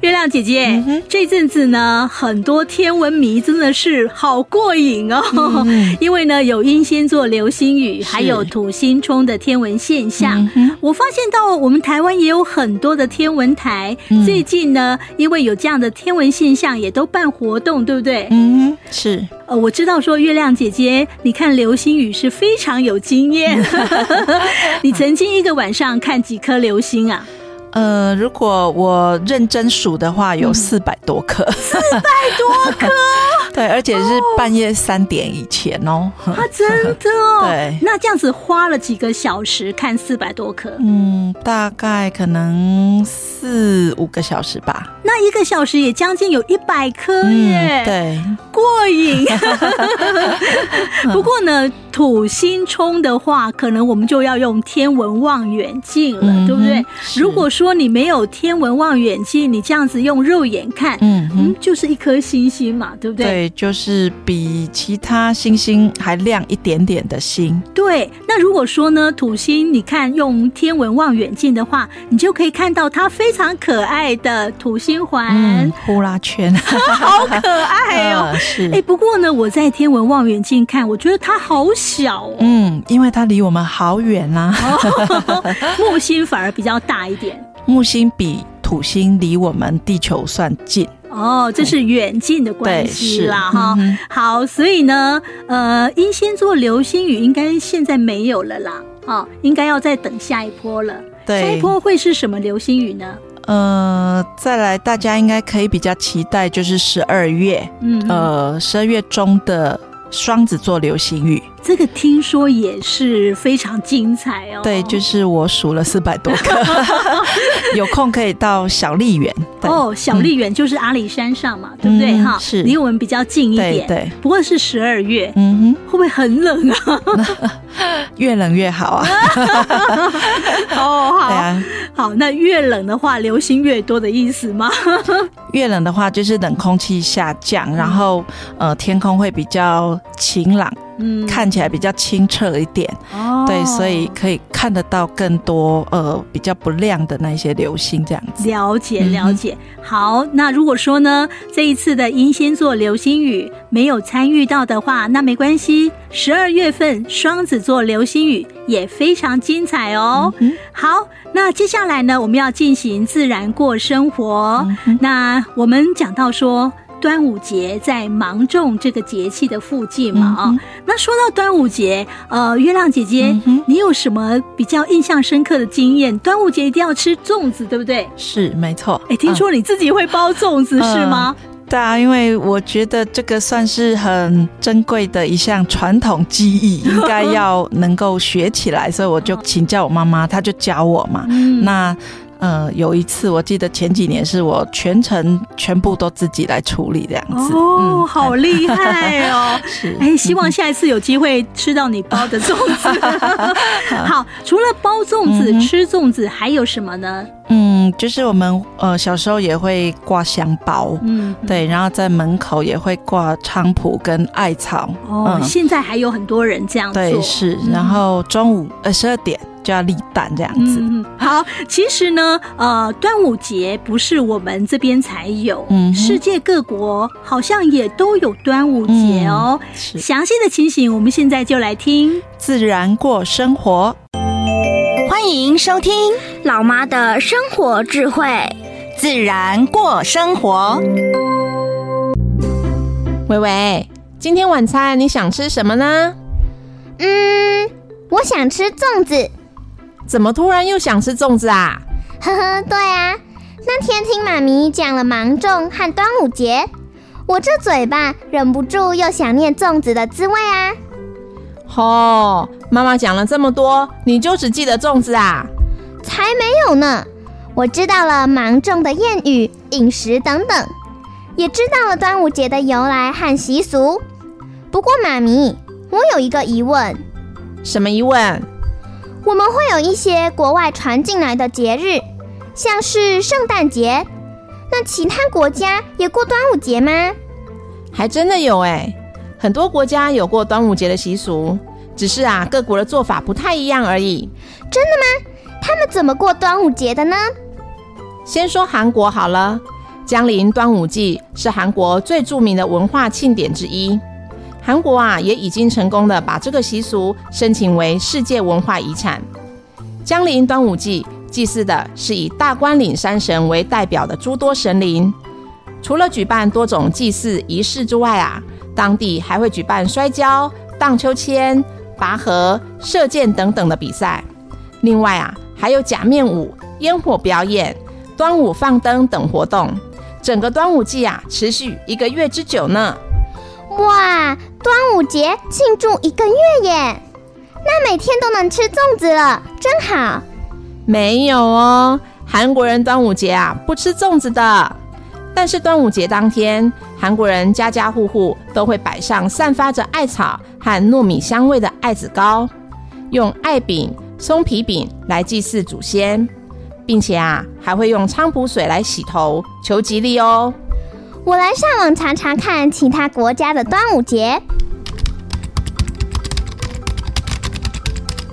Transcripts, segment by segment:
月亮姐姐，嗯、这阵子呢，很多天文迷真的是好过瘾哦。嗯、因为呢，有英仙座流星雨，还有土星冲的天文现象。嗯、我发现到我们台湾也有很多的天文台，嗯、最近呢，因为有这样的天文现象，也都办活动，对不对？嗯，是。呃，我知道说月亮姐姐，你看流星雨是非常有经验。你曾经一个晚上看几颗流星啊？呃，如果我认真数的话，有四百多颗，四百多颗，对，而且是半夜三点以前哦。啊，真的哦。对，那这样子花了几个小时看四百多颗？嗯，大概可能四五个小时吧。那一个小时也将近有一百颗耶，嗯，对，过瘾。不过呢，土星冲的话，可能我们就要用天文望远镜了，嗯、对不对？如果说你没有天文望远镜，你这样子用肉眼看，嗯嗯，就是一颗星星嘛，对不对？对，就是比其他星星还亮一点点的星。对，那如果说呢，土星，你看用天文望远镜的话，你就可以看到它非常可爱的土星环、嗯、呼啦圈，好可爱哦。是，哎、欸，不过呢，我在天文望远镜看，我觉得它好小哦。嗯，因为它离我们好远啦、啊。木星反而比较大一点。木星比土星离我们地球算近哦，这是远近的关系啦哈。好，所以呢，呃，英仙座流星雨应该现在没有了啦，哦，应该要再等下一波了。对，下一波会是什么流星雨呢？呃，再来，大家应该可以比较期待，就是十二月，嗯，呃，十二月中的双子座流星雨。这个听说也是非常精彩哦。对，就是我数了四百多个，有空可以到小丽园。哦，小丽园就是阿里山上嘛，对不对？哈，是离我们比较近一点。对，不过是十二月，嗯哼，会不会很冷啊？越冷越好啊。哦，好，好，那越冷的话，流星越多的意思吗？越冷的话，就是冷空气下降，然后呃，天空会比较晴朗。嗯，看起来比较清澈一点，哦，对，所以可以看得到更多呃比较不亮的那些流星这样子。了解了解，嗯、好，那如果说呢，这一次的英仙座流星雨没有参与到的话，那没关系，十二月份双子座流星雨也非常精彩哦。嗯、好，那接下来呢，我们要进行自然过生活。嗯、那我们讲到说。端午节在芒种这个节气的附近嘛啊，那说到端午节，呃，月亮姐姐，嗯、你有什么比较印象深刻的经验？端午节一定要吃粽子，对不对？是，没错。哎、欸，听说你自己会包粽子、嗯、是吗？对啊，因为我觉得这个算是很珍贵的一项传统技艺，应该要能够学起来，所以我就请教我妈妈，她就教我嘛。嗯、那。呃，有一次我记得前几年是我全程全部都自己来处理这样子哦，嗯、好厉害哦！是，哎，希望下一次有机会吃到你包的粽子。好，除了包粽子、嗯、吃粽子，还有什么呢？嗯，就是我们呃小时候也会挂香包，嗯，对，然后在门口也会挂菖蒲跟艾草。哦，嗯、现在还有很多人这样做。对，是，然后中午呃十二点。就要立蛋这样子。嗯，好，其实呢，呃，端午节不是我们这边才有，嗯，世界各国好像也都有端午节哦。嗯、是，详细的情形，我们现在就来听自然过生活。欢迎收听老妈的生活智慧，自然过生活。喂喂，今天晚餐你想吃什么呢？嗯，我想吃粽子。怎么突然又想吃粽子啊？呵呵，对啊，那天听妈咪讲了芒种和端午节，我这嘴巴忍不住又想念粽子的滋味啊。哦，妈妈讲了这么多，你就只记得粽子啊？才没有呢！我知道了芒种的谚语、饮食等等，也知道了端午节的由来和习俗。不过妈咪，我有一个疑问。什么疑问？我们会有一些国外传进来的节日，像是圣诞节。那其他国家也过端午节吗？还真的有哎，很多国家有过端午节的习俗，只是啊，各国的做法不太一样而已。真的吗？他们怎么过端午节的呢？先说韩国好了，江陵端午祭是韩国最著名的文化庆典之一。韩国啊，也已经成功的把这个习俗申请为世界文化遗产。江陵端午祭祭祀的是以大关岭山神为代表的诸多神灵。除了举办多种祭祀仪式之外啊，当地还会举办摔跤、荡秋千、拔河、射箭等等的比赛。另外啊，还有假面舞、烟火表演、端午放灯等活动。整个端午祭啊，持续一个月之久呢。哇，端午节庆祝一个月耶！那每天都能吃粽子了，真好。没有哦，韩国人端午节啊不吃粽子的。但是端午节当天，韩国人家家户户都会摆上散发着艾草和糯米香味的艾子糕，用艾饼、松皮饼来祭祀祖先，并且啊还会用菖蒲水来洗头求吉利哦。我来上网查查看其他国家的端午节。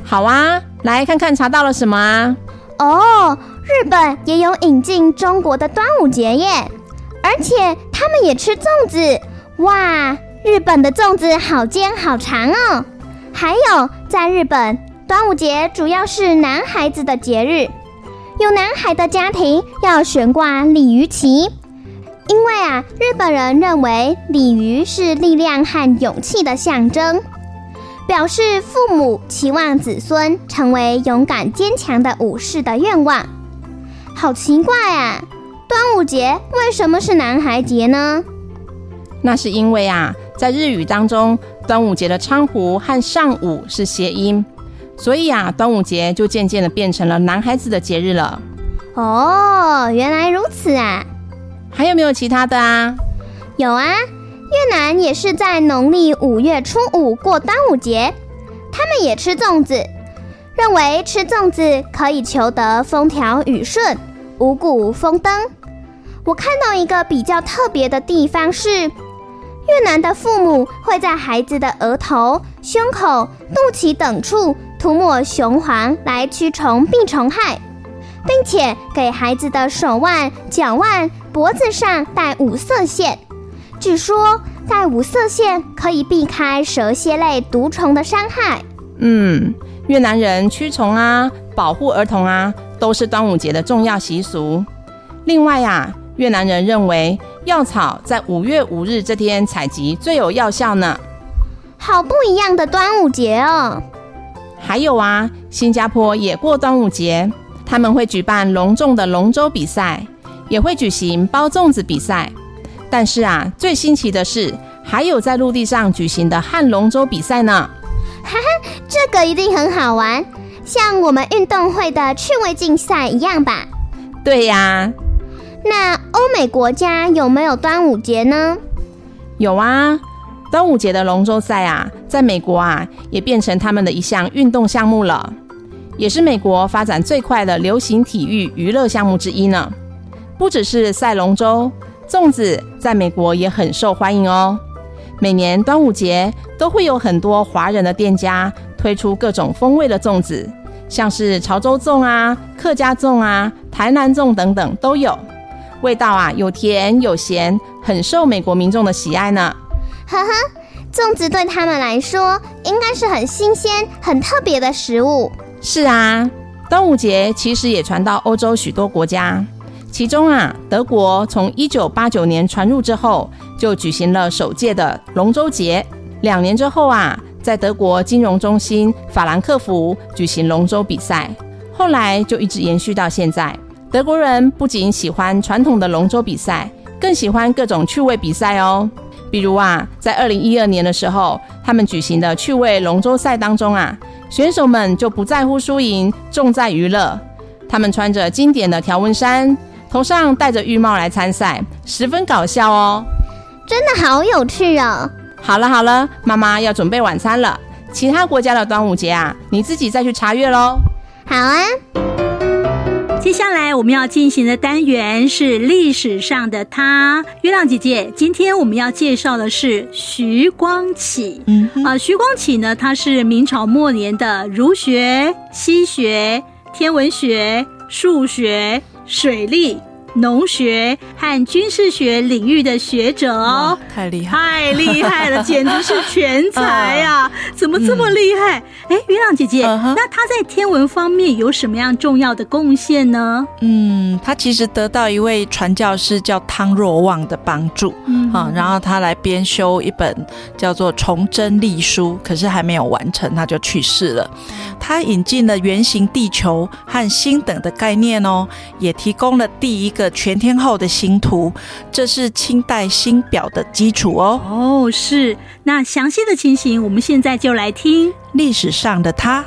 好啊，来看看查到了什么啊？哦，日本也有引进中国的端午节耶。而且他们也吃粽子，哇！日本的粽子好尖好长哦。还有，在日本，端午节主要是男孩子的节日，有男孩的家庭要悬挂鲤鱼旗，因为啊，日本人认为鲤鱼是力量和勇气的象征，表示父母期望子孙成为勇敢坚强的武士的愿望。好奇怪啊！端午节为什么是男孩节呢？那是因为啊，在日语当中，端午节的仓胡和上午是谐音，所以啊，端午节就渐渐的变成了男孩子的节日了。哦，原来如此啊！还有没有其他的啊？有啊，越南也是在农历五月初五过端午节，他们也吃粽子，认为吃粽子可以求得风调雨顺。五谷丰登。我看到一个比较特别的地方是，越南的父母会在孩子的额头、胸口、肚脐等处涂抹雄黄来驱虫病虫害，并且给孩子的手腕、脚腕、脖子上戴五色线。据说戴五色线可以避开蛇蝎类毒虫的伤害。嗯，越南人驱虫啊，保护儿童啊。都是端午节的重要习俗。另外呀，越南人认为药草在五月五日这天采集最有药效呢。好不一样的端午节哦。还有啊，新加坡也过端午节，他们会举办隆重的龙舟比赛，也会举行包粽子比赛。但是啊，最新奇的是，还有在陆地上举行的汉龙舟比赛呢。哈哈，这个一定很好玩。像我们运动会的趣味竞赛一样吧？对呀。那欧美国家有没有端午节呢？有啊，端午节的龙舟赛啊，在美国啊也变成他们的一项运动项目了，也是美国发展最快的流行体育娱乐项目之一呢。不只是赛龙舟，粽子在美国也很受欢迎哦。每年端午节都会有很多华人的店家推出各种风味的粽子。像是潮州粽啊、客家粽啊、台南粽等等都有，味道啊有甜有咸，很受美国民众的喜爱呢。呵呵，粽子对他们来说应该是很新鲜、很特别的食物。是啊，端午节其实也传到欧洲许多国家，其中啊，德国从一九八九年传入之后，就举行了首届的龙舟节。两年之后啊。在德国金融中心法兰克福举行龙舟比赛，后来就一直延续到现在。德国人不仅喜欢传统的龙舟比赛，更喜欢各种趣味比赛哦。比如啊，在二零一二年的时候，他们举行的趣味龙舟赛当中啊，选手们就不在乎输赢，重在娱乐。他们穿着经典的条纹衫，头上戴着浴帽来参赛，十分搞笑哦。真的好有趣哦。好了好了，妈妈要准备晚餐了，其他国家的端午节啊，你自己再去查阅喽。好啊。接下来我们要进行的单元是历史上的他。月亮姐姐，今天我们要介绍的是徐光启。嗯啊、呃，徐光启呢，他是明朝末年的儒学、西学、天文学、数学、水利。农学和军事学领域的学者哦，太厉害，太厉害了，简直是全才啊！怎么这么厉害？哎、嗯，月亮姐姐，那他在天文方面有什么样重要的贡献呢？嗯，他其实得到一位传教士叫汤若望的帮助，嗯，然后他来编修一本叫做《崇祯历书》，可是还没有完成，他就去世了。他引进了圆形地球和星等的概念哦，也提供了第一个。全天候的星图，这是清代星表的基础哦。哦，是。那详细的情形，我们现在就来听历史上的他。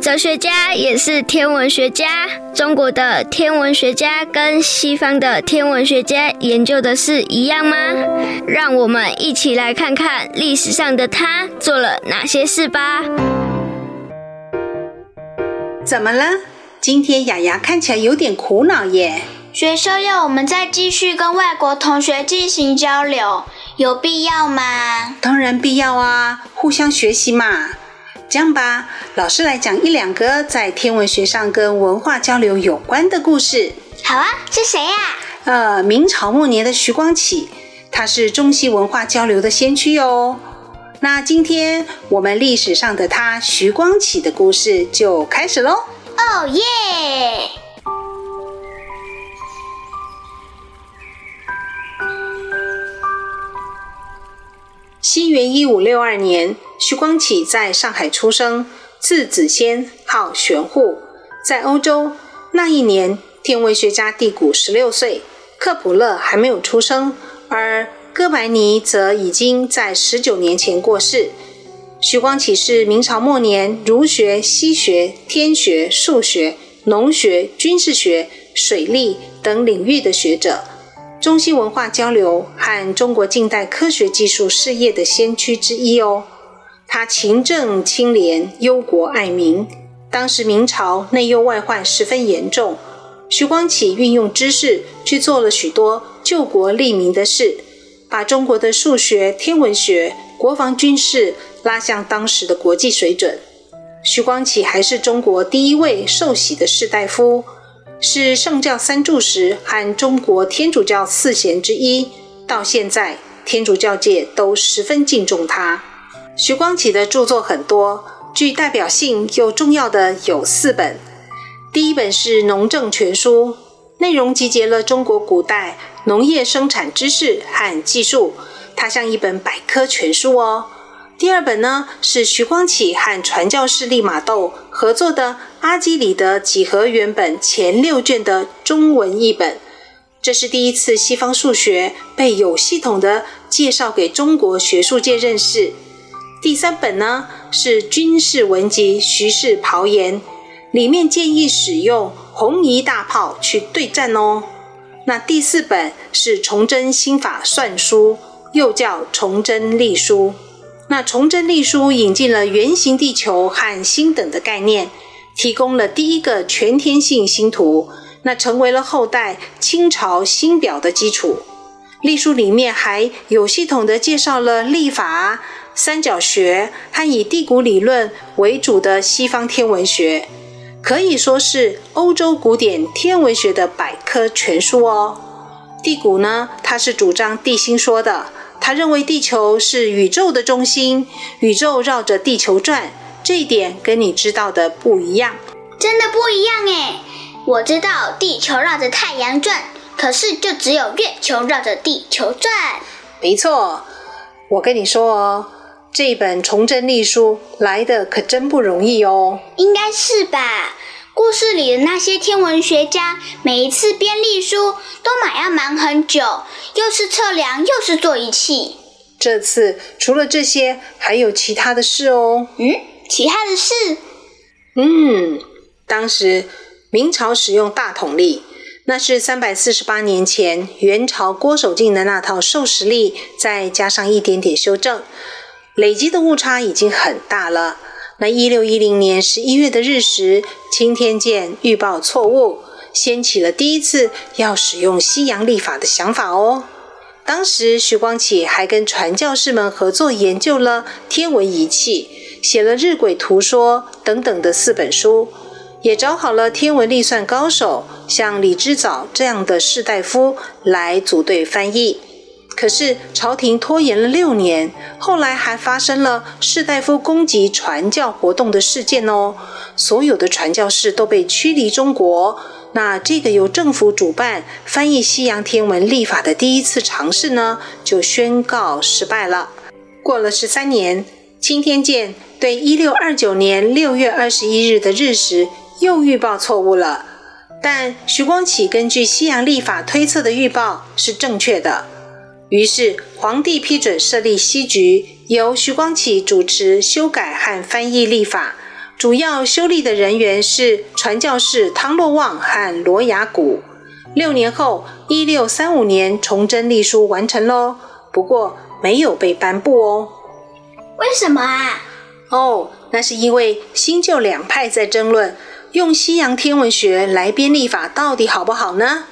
哲学家也是天文学家。中国的天文学家跟西方的天文学家研究的是一样吗？让我们一起来看看历史上的他做了哪些事吧。怎么了？今天雅雅看起来有点苦恼耶。学校要我们再继续跟外国同学进行交流，有必要吗？当然必要啊，互相学习嘛。这样吧，老师来讲一两个在天文学上跟文化交流有关的故事。好啊，是谁呀？呃，明朝末年的徐光启，他是中西文化交流的先驱哦。那今天我们历史上的他徐光启的故事就开始喽。哦耶！西元一五六二年，徐光启在上海出生，字子先，号玄户。在欧洲那一年，天文学家第谷十六岁，克卜勒还没有出生，而哥白尼则已经在十九年前过世。徐光启是明朝末年儒学、西学、天学、数学、农学、军事学、水利等领域的学者，中西文化交流和中国近代科学技术事业的先驱之一哦。他勤政清廉，忧国爱民。当时明朝内忧外患十分严重，徐光启运用知识去做了许多救国利民的事，把中国的数学、天文学、国防军事。拉向当时的国际水准。徐光启还是中国第一位受洗的士大夫，是圣教三柱石和中国天主教四贤之一。到现在，天主教界都十分敬重他。徐光启的著作很多，具代表性又重要的有四本。第一本是《农政全书》，内容集结了中国古代农业生产知识和技术，它像一本百科全书哦。第二本呢，是徐光启和传教士利玛窦合作的《阿基里德几何原本》前六卷的中文译本。这是第一次西方数学被有系统的介绍给中国学术界认识。第三本呢，是《军事文集·徐氏庖言》，里面建议使用红夷大炮去对战哦。那第四本是《崇祯心法算书》，又叫《崇祯历书》。那《崇祯历书》引进了圆形地球和星等的概念，提供了第一个全天性星图，那成为了后代清朝星表的基础。历书里面还有系统地介绍了历法、三角学和以地谷理论为主的西方天文学，可以说是欧洲古典天文学的百科全书哦。地谷呢，它是主张地心说的。他认为地球是宇宙的中心，宇宙绕着地球转，这一点跟你知道的不一样。真的不一样诶，我知道地球绕着太阳转，可是就只有月球绕着地球转。没错，我跟你说哦，这本《崇祯历书》来的可真不容易哦。应该是吧。故事里的那些天文学家，每一次编历书都蛮要忙很久，又是测量，又是做仪器。这次除了这些，还有其他的事哦。嗯，其他的事？嗯，当时明朝使用大统历，那是三百四十八年前元朝郭守敬的那套授时历，再加上一点点修正。累积的误差已经很大了。那一六一零年十一月的日食，青天舰预报错误，掀起了第一次要使用西洋历法的想法哦。当时徐光启还跟传教士们合作研究了天文仪器，写了《日晷图说》等等的四本书，也找好了天文历算高手，像李之藻这样的士大夫来组队翻译。可是朝廷拖延了六年，后来还发生了士大夫攻击传教活动的事件哦，所有的传教士都被驱离中国。那这个由政府主办翻译西洋天文历法的第一次尝试呢，就宣告失败了。过了十三年，钦天监对一六二九年六月二十一日的日食又预报错误了，但徐光启根据西洋历法推测的预报是正确的。于是，皇帝批准设立西局，由徐光启主持修改和翻译历法。主要修历的人员是传教士汤若望和罗雅谷。六年后，一六三五年，崇祯历书完成喽。不过，没有被颁布哦。为什么啊？哦，那是因为新旧两派在争论，用西洋天文学来编历法到底好不好呢？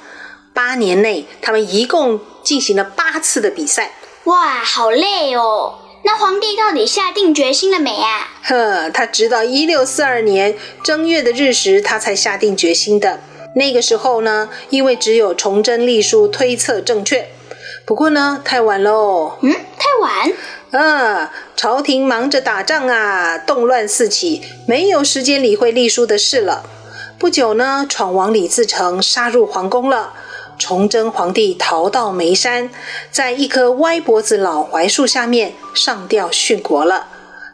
八年内，他们一共进行了八次的比赛。哇，好累哦！那皇帝到底下定决心了没啊？呵，他直到一六四二年正月的日食，他才下定决心的。那个时候呢，因为只有崇祯历书推测正确。不过呢，太晚喽。嗯，太晚。啊，朝廷忙着打仗啊，动乱四起，没有时间理会历书的事了。不久呢，闯王李自成杀入皇宫了。崇祯皇帝逃到眉山，在一棵歪脖子老槐树下面上吊殉国了。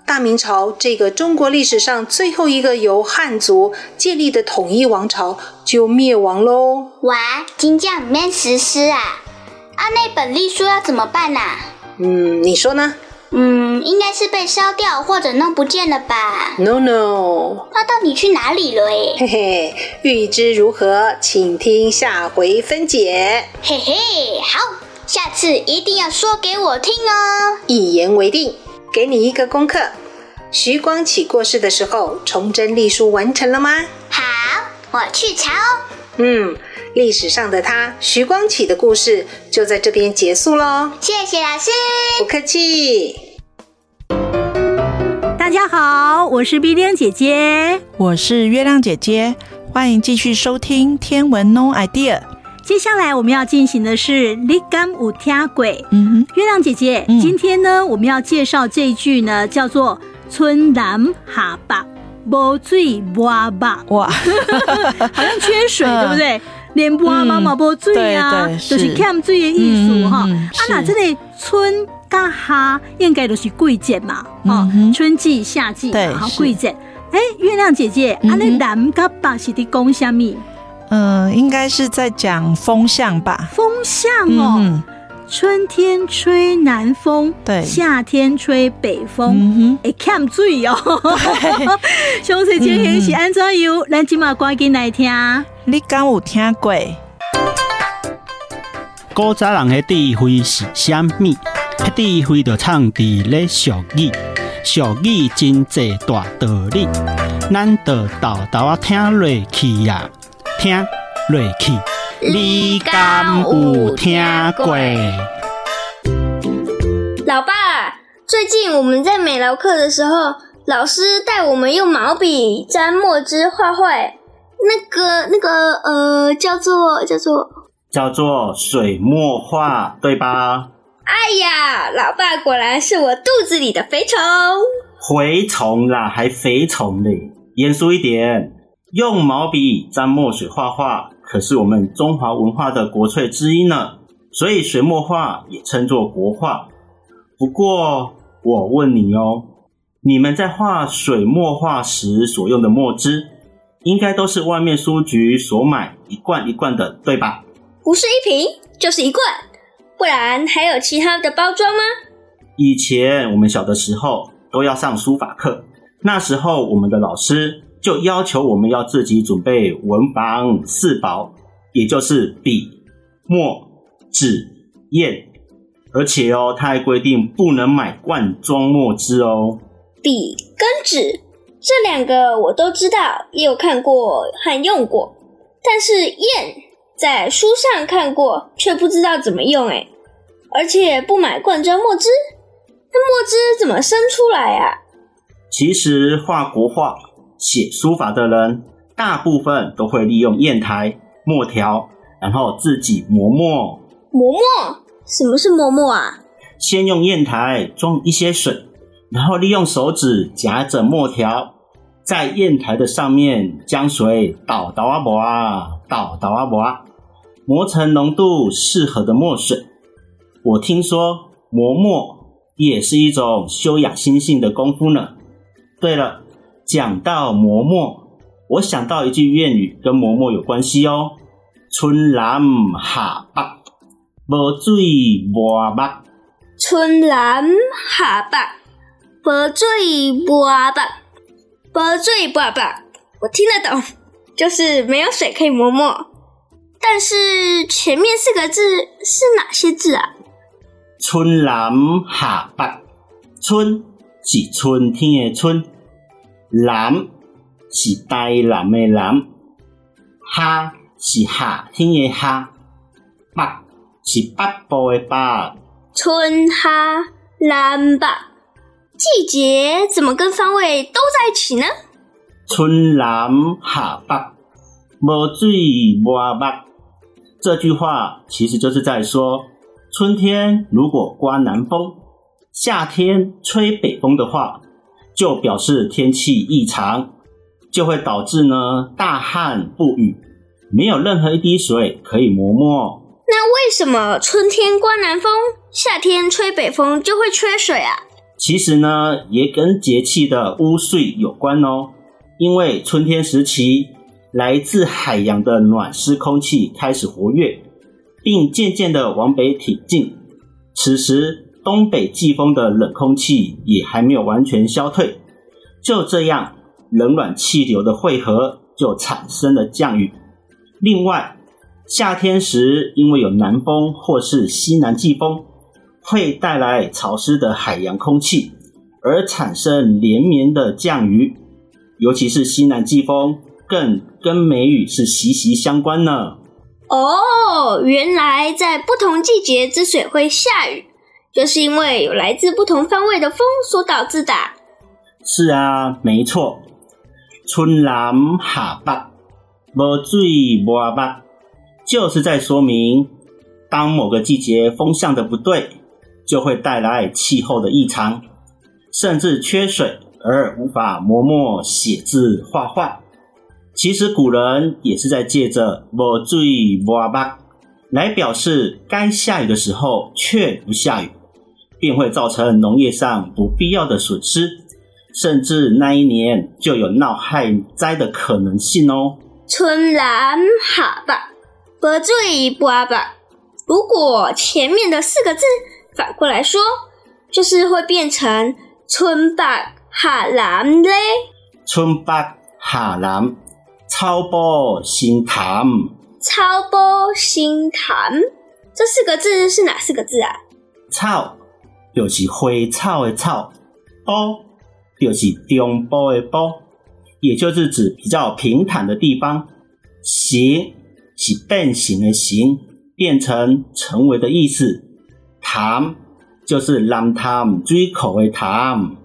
大明朝这个中国历史上最后一个由汉族建立的统一王朝就灭亡喽。哇，金将没实施啊？啊，那本隶书要怎么办啊？嗯，你说呢？嗯，应该是被烧掉或者弄不见了吧？No No，那到底去哪里了？哎，嘿嘿，欲知如何，请听下回分解。嘿嘿，好，下次一定要说给我听哦。一言为定，给你一个功课。徐光启过世的时候，崇祯历书完成了吗？好，我去查哦。嗯。历史上的他，徐光启的故事就在这边结束喽。谢谢老师，不客气。大家好，我是碧玲姐姐，我是月亮姐姐，欢迎继续收听《天文 No Idea》。接下来我们要进行的是你敢有听过？嗯哼，月亮姐姐，嗯、今天呢，我们要介绍这一句呢，叫做“春南夏北，无水无肉”。哇，好像缺水，对不对？连波啊，毛毛波水啊，就是欠水的意思哈。啊，那这里春跟夏应该都是季节嘛，哦，春季、夏季，好季节。哎，月亮姐姐，啊，那南甲北是在讲什么？嗯，应该是在讲风向吧。风向哦，春天吹南风，对，夏天吹北风，哎，欠水哦。详细情形是安怎样？咱今嘛赶紧来听。你敢有听过？古早人的智慧是啥物？迄智慧就藏伫咧俗语，俗语真济大道理，咱就豆豆啊听落去呀，听落去。你敢有听过？老爸，最近我们在美劳课的时候，老师带我们用毛笔沾墨汁画画。那个那个呃，叫做叫做叫做水墨画，对吧？哎呀，老爸果然是我肚子里的肥虫。蛔虫啦，还肥虫嘞！严肃一点，用毛笔沾墨水画画，可是我们中华文化的国粹之一呢。所以水墨画也称作国画。不过我问你哦，你们在画水墨画时所用的墨汁，应该都是外面书局所买一罐一罐的，对吧？不是一瓶，就是一罐，不然还有其他的包装吗？以前我们小的时候都要上书法课，那时候我们的老师就要求我们要自己准备文房四宝，也就是笔、墨、纸、砚。而且哦，他还规定不能买罐装墨汁哦。笔跟纸这两个我都知道，也有看过和用过，但是砚在书上看过，却不知道怎么用诶。而且不买罐装墨汁，那墨汁怎么生出来啊？其实画国画、写书法的人，大部分都会利用砚台、墨条，然后自己磨墨。磨墨？什么是磨墨啊？先用砚台装一些水，然后利用手指夹着墨条，在砚台的上面将水倒倒啊磨啊，倒倒啊磨啊，磨成浓度适合的墨水。我听说磨墨也是一种修养心性的功夫呢。对了，讲到磨墨，我想到一句谚语跟磨墨有关系哦：“春南夏北。”无水磨墨，春南夏北，无水磨墨，无水磨墨。我听得懂，就是没有水可以磨墨。但是前面四个字是哪些字啊？春南夏北，春是春天的春，南是台南的南，夏是夏天的夏，北。是北部的北，春夏南北，季节怎么跟方位都在一起呢？春南夏北，无水磨墨。这句话其实就是在说，春天如果刮南风，夏天吹北风的话，就表示天气异常，就会导致呢大旱不雨，没有任何一滴水可以磨墨。那为什么春天刮南风，夏天吹北风就会缺水啊？其实呢，也跟节气的污岁有关哦。因为春天时期，来自海洋的暖湿空气开始活跃，并渐渐的往北挺进。此时，东北季风的冷空气也还没有完全消退。就这样，冷暖气流的汇合，就产生了降雨。另外，夏天时，因为有南风或是西南季风，会带来潮湿的海洋空气，而产生连绵的降雨。尤其是西南季风，更跟梅雨是息息相关呢。哦，原来在不同季节之所以会下雨，就是因为有来自不同方位的风所导致的。是啊，没错。春南夏北，无水磨墨。就是在说明，当某个季节风向的不对，就会带来气候的异常，甚至缺水而无法磨墨写字画画。其实古人也是在借着“无水磨墨”来表示该下雨的时候却不下雨，便会造成农业上不必要的损失，甚至那一年就有闹旱灾的可能性哦。春南夏北。无水磨墨。如果前面的四个字反过来说，就是会变成春北夏南嘞。春北夏南，草埔新潭。超波心潭，这四个字是哪四个字啊？草就是花草的草，埔就是中部的波，也就是指比较平坦的地方。形。是变形的形，变成成为的意思。潭就是南潭水口的潭，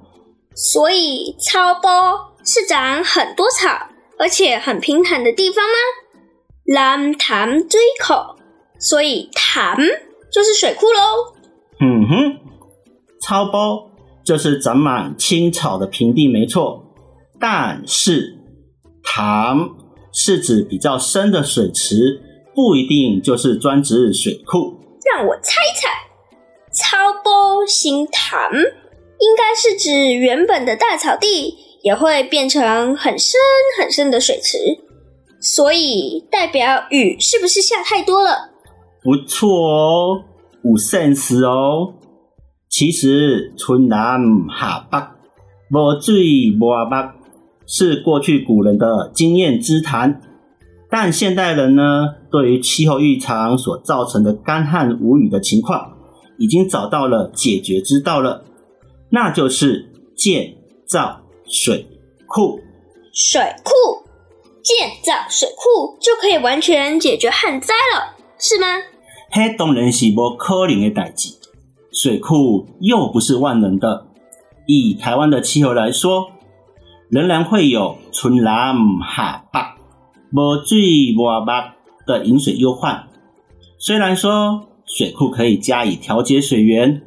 所以超波是长很多草，而且很平坦的地方吗？南潭水口，所以潭就是水库喽。嗯哼，草包就是长满青草的平地，没错。但是潭。是指比较深的水池，不一定就是专指水库。让我猜猜，草包新潭应该是指原本的大草地也会变成很深很深的水池，所以代表雨是不是下太多了？不错哦，五 sense 哦。其实春南夏北，无水磨墨。是过去古人的经验之谈，但现代人呢，对于气候异常所造成的干旱无雨的情况，已经找到了解决之道了，那就是建造水库。水库，建造水库就可以完全解决旱灾了，是吗？嘿，当然是不可能的代志。水库又不是万能的，以台湾的气候来说，仍然会有春南夏北无水无目的饮水忧患。虽然说水库可以加以调节水源，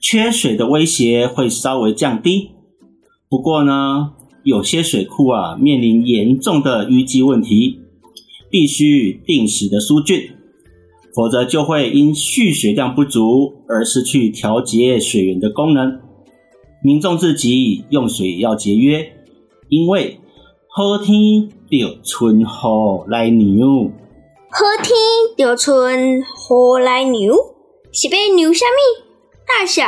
缺水的威胁会稍微降低。不过呢，有些水库啊面临严重的淤积问题，必须定时的疏浚，否则就会因蓄水量不足而失去调节水源的功能。民众自己用水要节约，因为好天就春雨来牛。好天就春雨来牛，是被牛虾米？大小、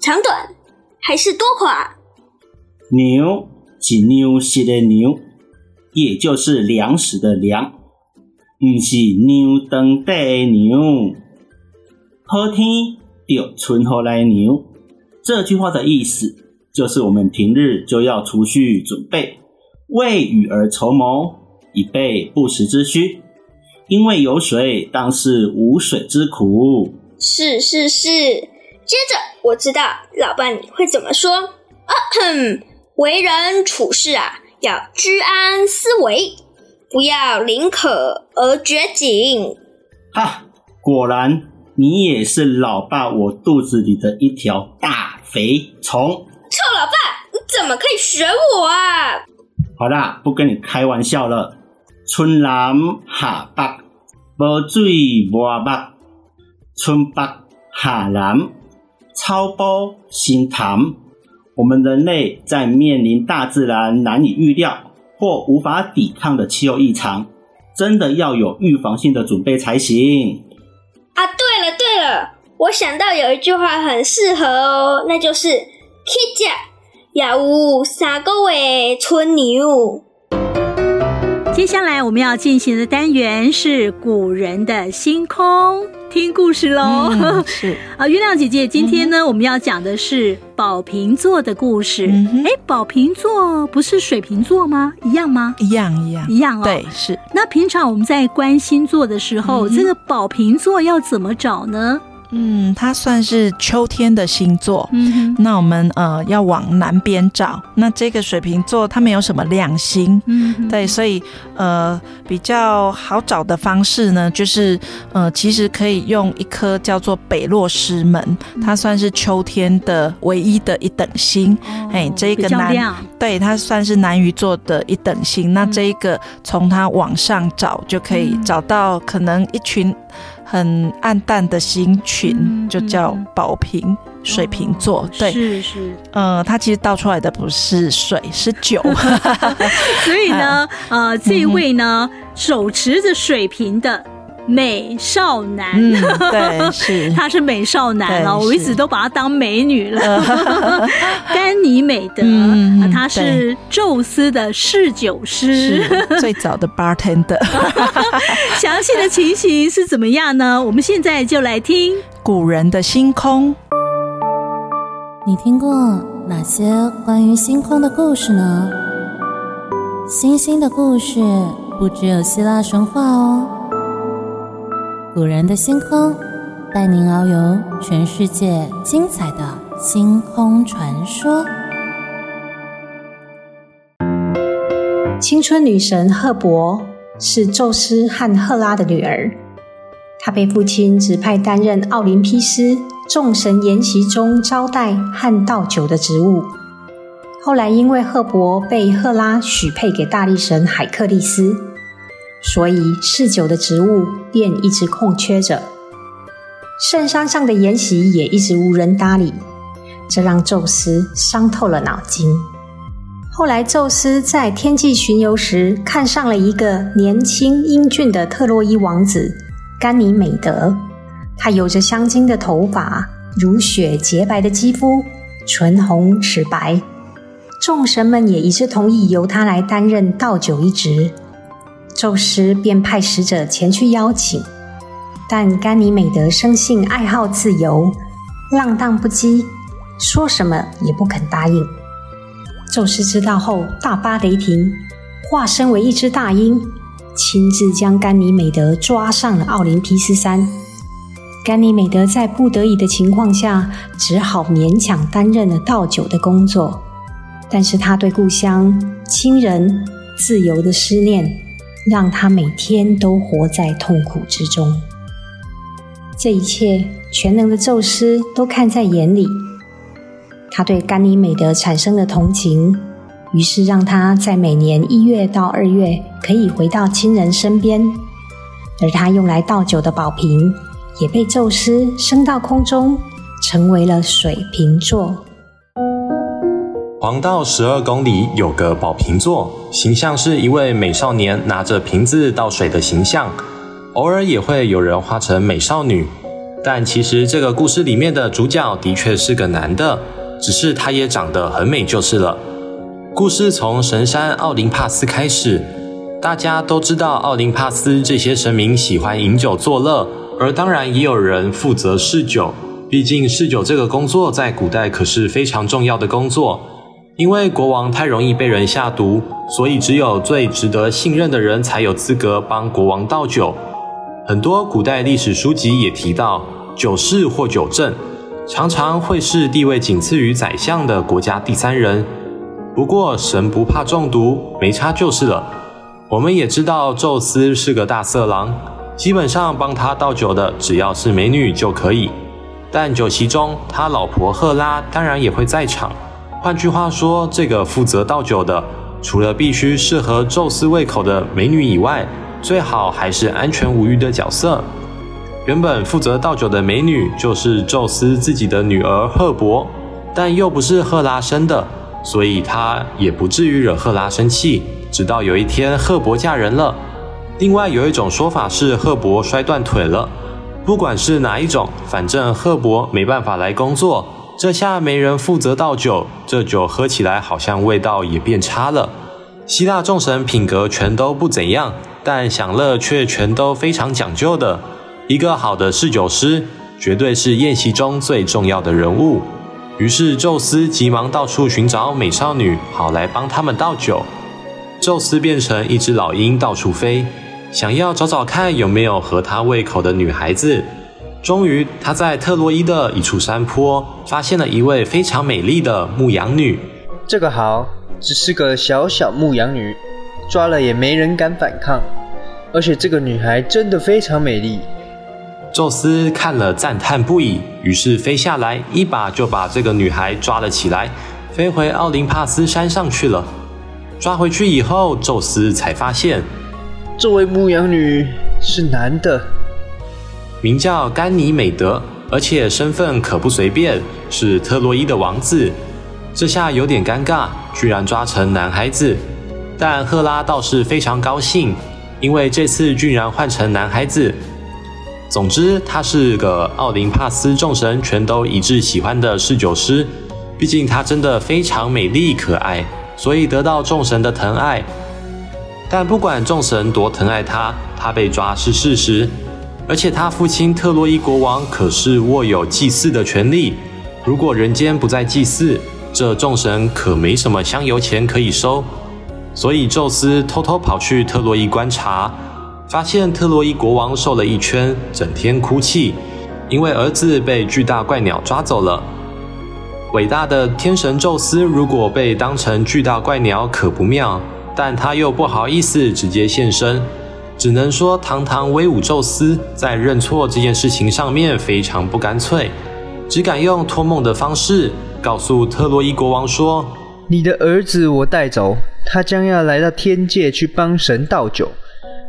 长短，还是多寡？牛是牛食的牛，也就是粮食的粮，不是牛当地的牛。好天就春雨来牛，这句话的意思就是我们平日就要储蓄准备，为雨而筹谋，以备不时之需。因为有水，当是无水之苦。是是是。接着我知道老伴你会怎么说。啊哼，为人处事啊，要居安思危，不要宁可而绝井。哈，果然你也是老爸我肚子里的一条大肥虫。臭老爸，你怎么可以学我啊？好啦，不跟你开玩笑了。春南夏北。无水无目，春北夏南，草埔新潭。我们人类在面临大自然难以预料或无法抵抗的气候异常，真的要有预防性的准备才行。我想到有一句话很适合哦，那就是“去食也有三个月春牛”。接下来我们要进行的单元是古人的星空，听故事喽。嗯、是 啊，月亮姐姐，今天呢，嗯、我们要讲的是宝瓶座的故事。哎、嗯，宝瓶座不是水瓶座吗？一样吗？一样一样一样哦。对，是。那平常我们在观星座的时候，嗯、这个宝瓶座要怎么找呢？嗯，它算是秋天的星座。嗯，那我们呃要往南边找。那这个水瓶座它没有什么亮星。嗯，对，所以呃比较好找的方式呢，就是呃其实可以用一颗叫做北落师门，它算是秋天的唯一的一等星。哎、哦，这个南对它算是南鱼座的一等星。那这一个从它往上找就可以找到可能一群。很暗淡的星群，就叫宝瓶水瓶座。哦、对，是是，呃，它其实倒出来的不是水，是酒。所以呢，呃，这一位呢，嗯、手持着水瓶的。美少男，嗯、对，是 他是美少男哦，我一直都把他当美女了。甘尼美德，嗯、他是宙斯的侍酒师，最早的 bartender。详细的情形是怎么样呢？我们现在就来听古人的星空。你听过哪些关于星空的故事呢？星星的故事不只有希腊神话哦。古人的星空，带您遨游全世界精彩的星空传说。青春女神赫伯是宙斯和赫拉的女儿，她被父亲指派担任奥林匹斯众神筵席中招待和倒酒的职务。后来因为赫伯被赫拉许配给大力神海克力斯。所以侍酒的职务便一直空缺着，圣山上的筵席也一直无人搭理，这让宙斯伤透了脑筋。后来，宙斯在天际巡游时，看上了一个年轻英俊的特洛伊王子甘尼美德。他有着镶金的头发，如雪洁白的肌肤，唇红齿白。众神们也一致同意由他来担任倒酒一职。宙斯便派使者前去邀请，但甘尼美德生性爱好自由，浪荡不羁，说什么也不肯答应。宙斯知道后大发雷霆，化身为一只大鹰，亲自将甘尼美德抓上了奥林匹斯山。甘尼美德在不得已的情况下，只好勉强担任了倒酒的工作。但是他对故乡、亲人、自由的思念，让他每天都活在痛苦之中。这一切，全能的宙斯都看在眼里。他对甘尼美德产生了同情，于是让他在每年一月到二月可以回到亲人身边，而他用来倒酒的宝瓶，也被宙斯升到空中，成为了水瓶座。黄道十二宫里有个宝瓶座，形象是一位美少年拿着瓶子倒水的形象，偶尔也会有人画成美少女。但其实这个故事里面的主角的确是个男的，只是他也长得很美就是了。故事从神山奥林帕斯开始，大家都知道奥林帕斯这些神明喜欢饮酒作乐。而当然也有人负责侍酒，毕竟侍酒这个工作在古代可是非常重要的工作。因为国王太容易被人下毒，所以只有最值得信任的人才有资格帮国王倒酒。很多古代历史书籍也提到，酒侍或酒政常常会是地位仅次于宰相的国家第三人。不过神不怕中毒，没差就是了。我们也知道宙斯是个大色狼。基本上帮他倒酒的只要是美女就可以，但酒席中他老婆赫拉当然也会在场。换句话说，这个负责倒酒的，除了必须适合宙斯胃口的美女以外，最好还是安全无虞的角色。原本负责倒酒的美女就是宙斯自己的女儿赫伯，但又不是赫拉生的，所以她也不至于惹赫拉生气。直到有一天，赫伯嫁人了。另外有一种说法是赫伯摔断腿了，不管是哪一种，反正赫伯没办法来工作，这下没人负责倒酒，这酒喝起来好像味道也变差了。希腊众神品格全都不怎样，但享乐却全都非常讲究的。一个好的侍酒师，绝对是宴席中最重要的人物。于是宙斯急忙到处寻找美少女，好来帮他们倒酒。宙斯变成一只老鹰，到处飞。想要找找看有没有合他胃口的女孩子，终于他在特洛伊的一处山坡发现了一位非常美丽的牧羊女。这个好，只是个小小牧羊女，抓了也没人敢反抗。而且这个女孩真的非常美丽。宙斯看了赞叹不已，于是飞下来，一把就把这个女孩抓了起来，飞回奥林帕斯山上去了。抓回去以后，宙斯才发现。这位牧羊女是男的，名叫甘尼美德，而且身份可不随便，是特洛伊的王子。这下有点尴尬，居然抓成男孩子。但赫拉倒是非常高兴，因为这次居然换成男孩子。总之，他是个奥林帕斯众神全都一致喜欢的侍酒师。毕竟他真的非常美丽可爱，所以得到众神的疼爱。但不管众神多疼爱他，他被抓是事实。而且他父亲特洛伊国王可是握有祭祀的权利。如果人间不再祭祀，这众神可没什么香油钱可以收。所以宙斯偷偷跑去特洛伊观察，发现特洛伊国王瘦了一圈，整天哭泣，因为儿子被巨大怪鸟抓走了。伟大的天神宙斯如果被当成巨大怪鸟，可不妙。但他又不好意思直接现身，只能说堂堂威武宙斯在认错这件事情上面非常不干脆，只敢用托梦的方式告诉特洛伊国王说：“你的儿子我带走，他将要来到天界去帮神倒酒，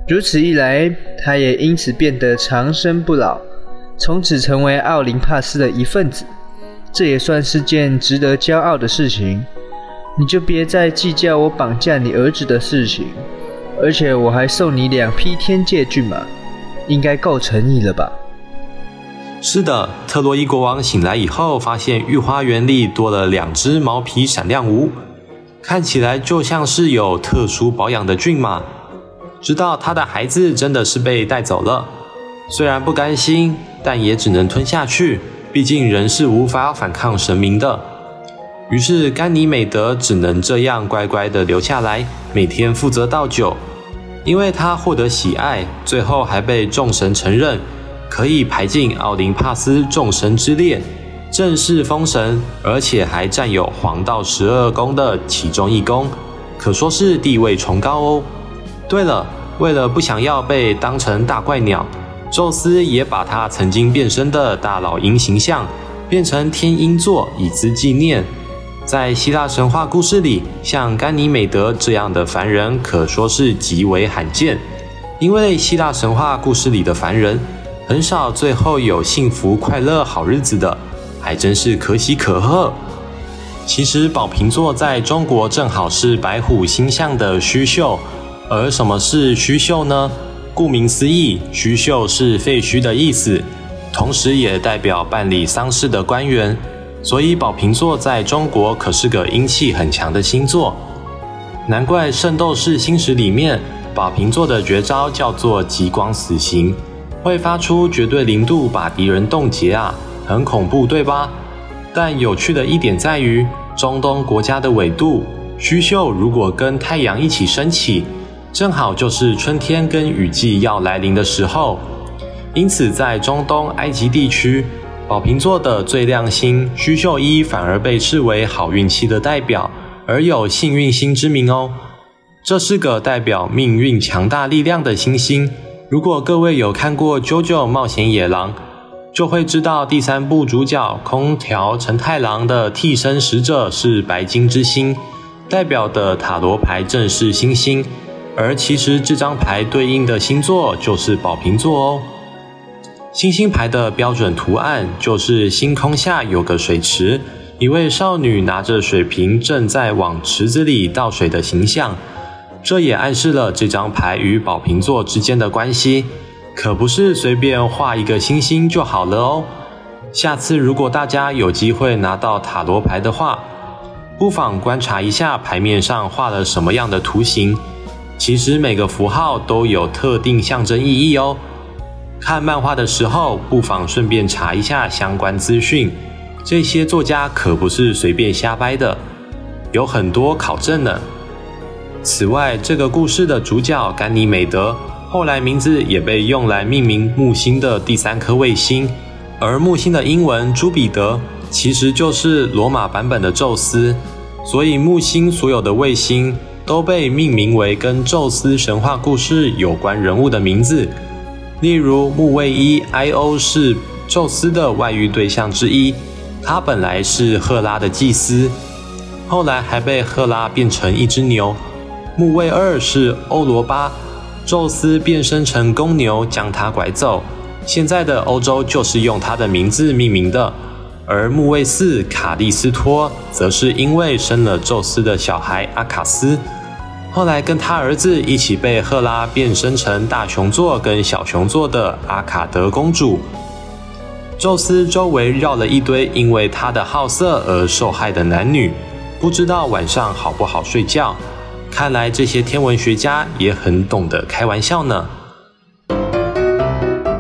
如此一来，他也因此变得长生不老，从此成为奥林帕斯的一份子，这也算是件值得骄傲的事情。”你就别再计较我绑架你儿子的事情，而且我还送你两匹天界骏马，应该够诚意了吧？是的，特洛伊国王醒来以后，发现御花园里多了两只毛皮闪亮无，看起来就像是有特殊保养的骏马。知道他的孩子真的是被带走了，虽然不甘心，但也只能吞下去，毕竟人是无法反抗神明的。于是甘尼美德只能这样乖乖地留下来，每天负责倒酒。因为他获得喜爱，最后还被众神承认，可以排进奥林帕斯众神之列，正式封神，而且还占有黄道十二宫的其中一宫，可说是地位崇高哦。对了，为了不想要被当成大怪鸟，宙斯也把他曾经变身的大老鹰形象变成天鹰座，以资纪念。在希腊神话故事里，像甘尼美德这样的凡人可说是极为罕见。因为希腊神话故事里的凡人很少最后有幸福快乐好日子的，还真是可喜可贺。其实宝瓶座在中国正好是白虎星象的虚秀，而什么是虚秀呢？顾名思义，虚秀是废墟的意思，同时也代表办理丧事的官员。所以宝瓶座在中国可是个阴气很强的星座，难怪《圣斗士星矢》里面宝瓶座的绝招叫做极光死刑，会发出绝对零度把敌人冻结啊，很恐怖对吧？但有趣的一点在于，中东国家的纬度虚宿如果跟太阳一起升起，正好就是春天跟雨季要来临的时候，因此在中东埃及地区。宝瓶座的最亮星虚宿一反而被视为好运气的代表，而有幸运星之名哦。这是个代表命运强大力量的星星。如果各位有看过《JoJo 冒险野狼》，就会知道第三部主角空条承太郎的替身使者是白金之星，代表的塔罗牌正是星星，而其实这张牌对应的星座就是宝瓶座哦。星星牌的标准图案就是星空下有个水池，一位少女拿着水瓶正在往池子里倒水的形象。这也暗示了这张牌与宝瓶座之间的关系，可不是随便画一个星星就好了哦。下次如果大家有机会拿到塔罗牌的话，不妨观察一下牌面上画了什么样的图形。其实每个符号都有特定象征意义哦。看漫画的时候，不妨顺便查一下相关资讯。这些作家可不是随便瞎掰的，有很多考证呢。此外，这个故事的主角甘尼美德，后来名字也被用来命名木星的第三颗卫星，而木星的英文朱比德其实就是罗马版本的宙斯，所以木星所有的卫星都被命名为跟宙斯神话故事有关人物的名字。例如木卫一 Io 是宙斯的外遇对象之一，他本来是赫拉的祭司，后来还被赫拉变成一只牛。木卫二是欧罗巴，宙斯变身成公牛将他拐走，现在的欧洲就是用他的名字命名的。而木卫四卡利斯托，则是因为生了宙斯的小孩阿卡斯。后来跟他儿子一起被赫拉变身成大熊座跟小熊座的阿卡德公主。宙斯周围绕了一堆因为他的好色而受害的男女，不知道晚上好不好睡觉。看来这些天文学家也很懂得开玩笑呢。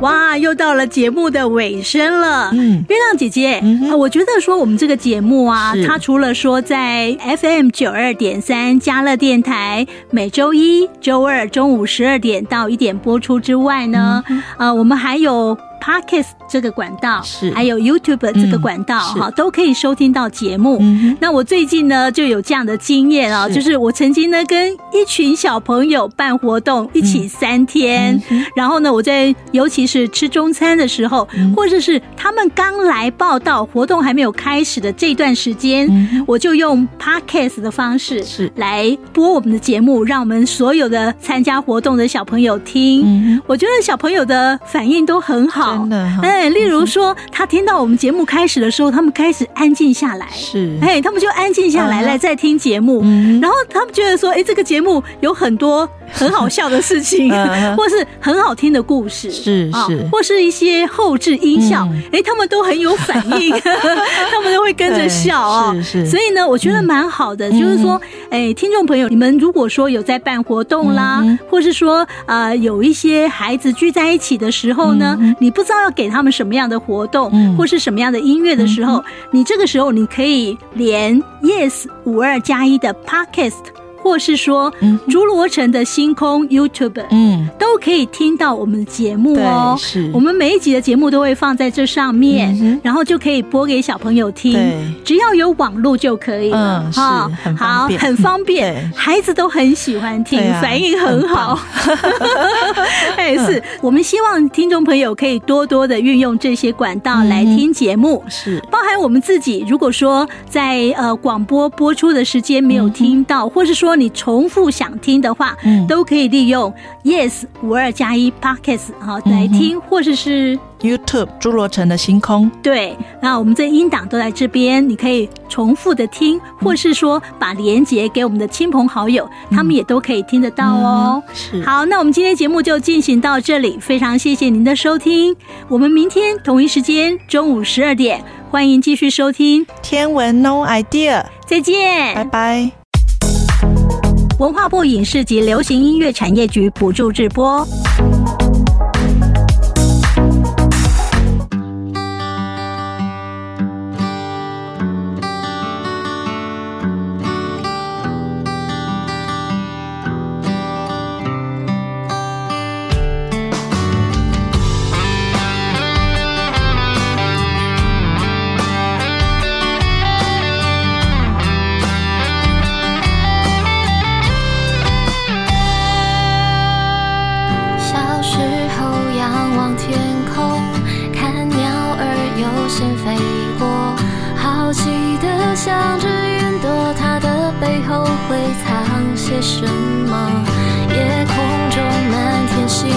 哇，又到了节目的尾声了。嗯，月亮姐姐，我觉得说我们这个节目啊，它除了说在 FM 九二点三加乐电台每周一、周二中午十二点到一点播出之外呢，嗯、呃，我们还有。Podcast 这个管道是，还有 YouTube 这个管道哈、嗯，都可以收听到节目、嗯。那我最近呢就有这样的经验啊，就是我曾经呢跟一群小朋友办活动，一起三天、嗯，然后呢我在尤其是吃中餐的时候，嗯、或者是他们刚来报道，活动还没有开始的这段时间、嗯，我就用 Podcast 的方式是。来播我们的节目，让我们所有的参加活动的小朋友听。嗯、我觉得小朋友的反应都很好。真的，哎，例如说，他听到我们节目开始的时候，他们开始安静下来，是，哎，他们就安静下来来在听节目，然后他们觉得说，哎，这个节目有很多很好笑的事情，或是很好听的故事，是是，或是一些后置音效，哎，他们都很有反应，他们都会跟着笑啊。是是，所以呢，我觉得蛮好的，就是说，哎，听众朋友，你们如果说有在办活动啦，或是说啊有一些孩子聚在一起的时候呢，你不知道要给他们什么样的活动，或是什么样的音乐的时候，你这个时候你可以连 Yes 五二加一的 Podcast。或是说，竹罗城的星空 YouTube，嗯，都可以听到我们的节目哦。是，我们每一集的节目都会放在这上面，然后就可以播给小朋友听。只要有网络就可以了。哈，好，很方便，孩子都很喜欢听，反应很好。哎，是我们希望听众朋友可以多多的运用这些管道来听节目。是，包含我们自己，如果说在呃广播播出的时间没有听到，或是说。你重复想听的话，嗯，都可以利用 Yes 五二加一 Podcast 好来听，或者是 YouTube 侏罗城的星空。对，那我们这音档都在这边，你可以重复的听，或是说把连结给我们的亲朋好友，他们也都可以听得到哦。是，好，那我们今天节目就进行到这里，非常谢谢您的收听，我们明天同一时间中午十二点，欢迎继续收听。天文 No Idea，再见，拜拜。文化部影视及流行音乐产业局补助直播。会藏些什么？夜空中满天星